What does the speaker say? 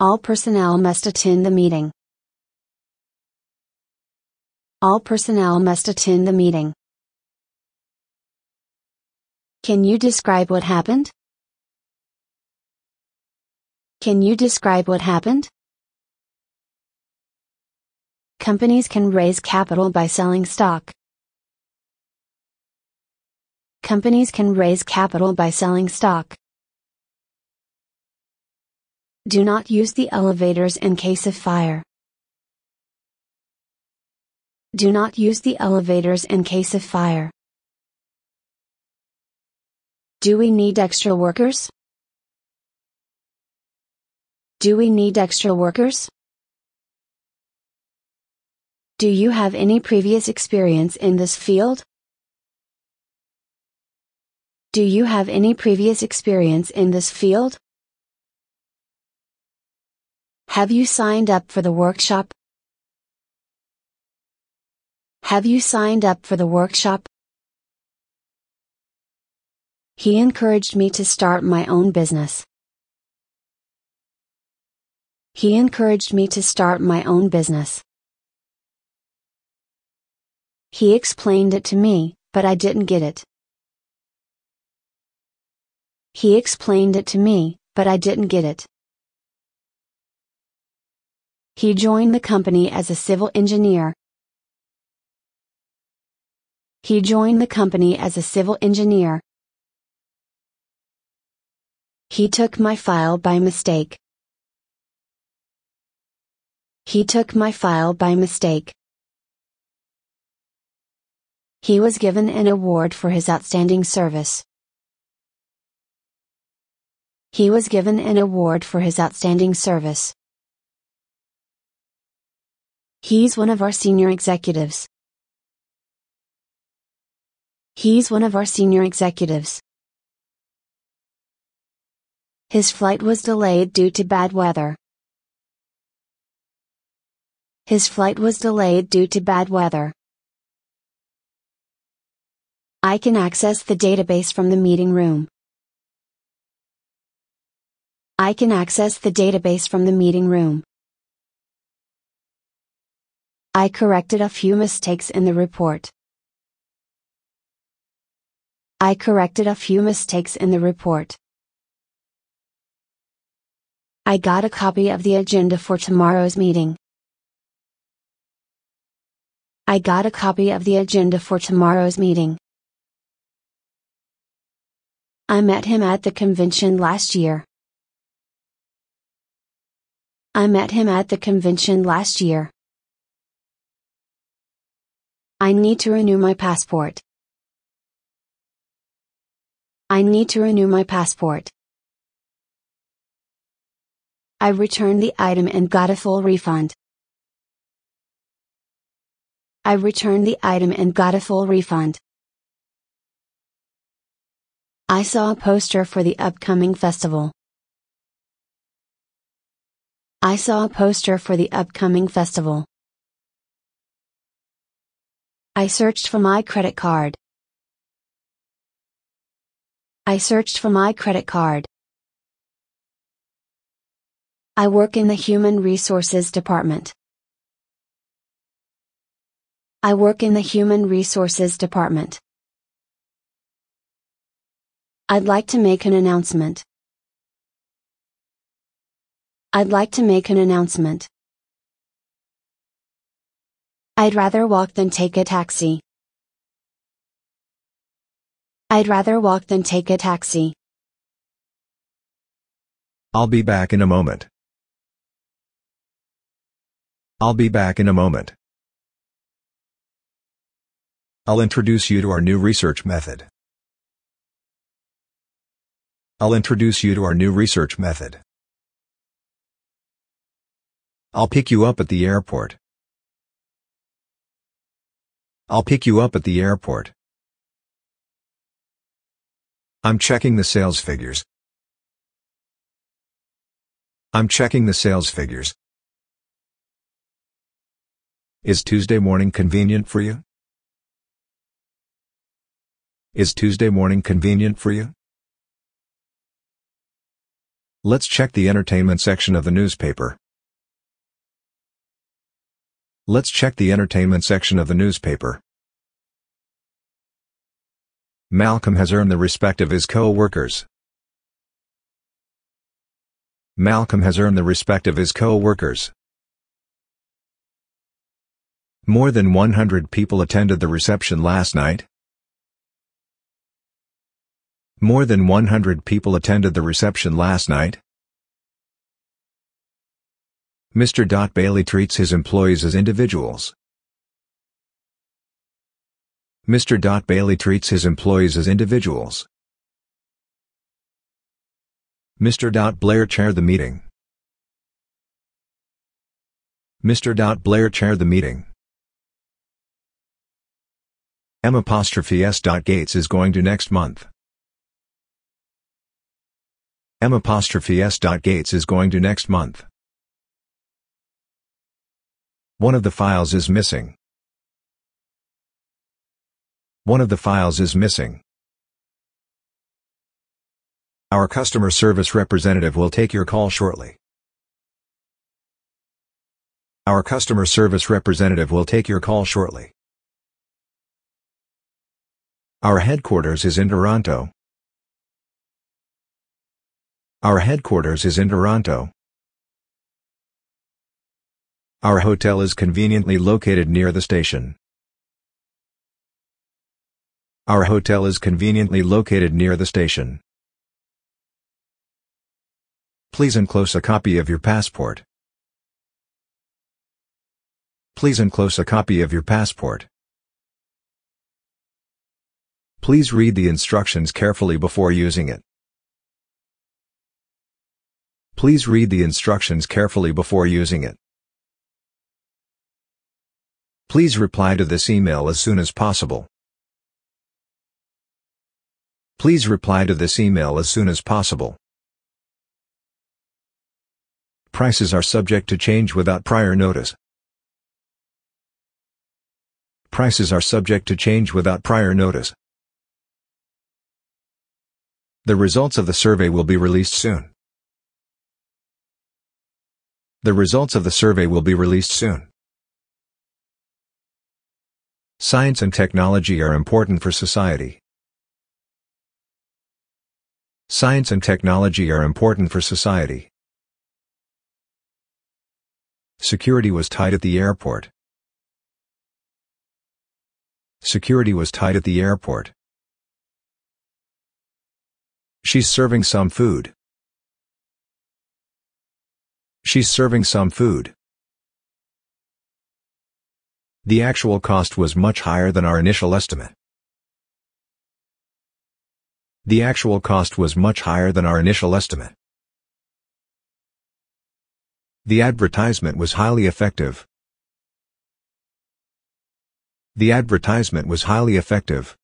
All personnel must attend the meeting. All personnel must attend the meeting. Can you describe what happened? Can you describe what happened? Companies can raise capital by selling stock. Companies can raise capital by selling stock. Do not use the elevators in case of fire. Do not use the elevators in case of fire. Do we need extra workers? Do we need extra workers? Do you have any previous experience in this field? Do you have any previous experience in this field? Have you signed up for the workshop? Have you signed up for the workshop? He encouraged me to start my own business. He encouraged me to start my own business. He explained it to me, but I didn't get it. He explained it to me, but I didn't get it. He joined the company as a civil engineer. He joined the company as a civil engineer. He took my file by mistake. He took my file by mistake. He was given an award for his outstanding service. He was given an award for his outstanding service. He's one of our senior executives. He's one of our senior executives. His flight was delayed due to bad weather. His flight was delayed due to bad weather. I can access the database from the meeting room. I can access the database from the meeting room. I corrected a few mistakes in the report. I corrected a few mistakes in the report. I got a copy of the agenda for tomorrow's meeting. I got a copy of the agenda for tomorrow's meeting. I met him at the convention last year. I met him at the convention last year. I need to renew my passport. I need to renew my passport. I returned the item and got a full refund. I returned the item and got a full refund. I saw a poster for the upcoming festival. I saw a poster for the upcoming festival. I searched for my credit card. I searched for my credit card. I work in the Human Resources Department. I work in the Human Resources Department. I'd like to make an announcement. I'd like to make an announcement. I'd rather walk than take a taxi. I'd rather walk than take a taxi. I'll be back in a moment. I'll be back in a moment. I'll introduce you to our new research method. I'll introduce you to our new research method. I'll pick you up at the airport. I'll pick you up at the airport. I'm checking the sales figures. I'm checking the sales figures. Is Tuesday morning convenient for you? Is Tuesday morning convenient for you? Let's check the entertainment section of the newspaper. Let's check the entertainment section of the newspaper. Malcolm has earned the respect of his co-workers. Malcolm has earned the respect of his co-workers. More than 100 people attended the reception last night. More than 100 people attended the reception last night. Mr. Dot Bailey treats his employees as individuals. Mr. Dot Bailey treats his employees as individuals. Mr. Dot Blair chaired the meeting. Mr. Dot Blair chaired the meeting. M apostrophe S. Dot Gates is going to next month. M apostrophe S. Dot Gates is going to next month. One of the files is missing. One of the files is missing. Our customer service representative will take your call shortly. Our customer service representative will take your call shortly. Our headquarters is in Toronto. Our headquarters is in Toronto. Our hotel is conveniently located near the station. Our hotel is conveniently located near the station. Please enclose a copy of your passport. Please enclose a copy of your passport. Please read the instructions carefully before using it. Please read the instructions carefully before using it. Please reply to this email as soon as possible. Please reply to this email as soon as possible. Prices are subject to change without prior notice. Prices are subject to change without prior notice. The results of the survey will be released soon. The results of the survey will be released soon. Science and technology are important for society. Science and technology are important for society. Security was tight at the airport. Security was tight at the airport. She's serving some food. She's serving some food. The actual cost was much higher than our initial estimate. The actual cost was much higher than our initial estimate. The advertisement was highly effective. The advertisement was highly effective.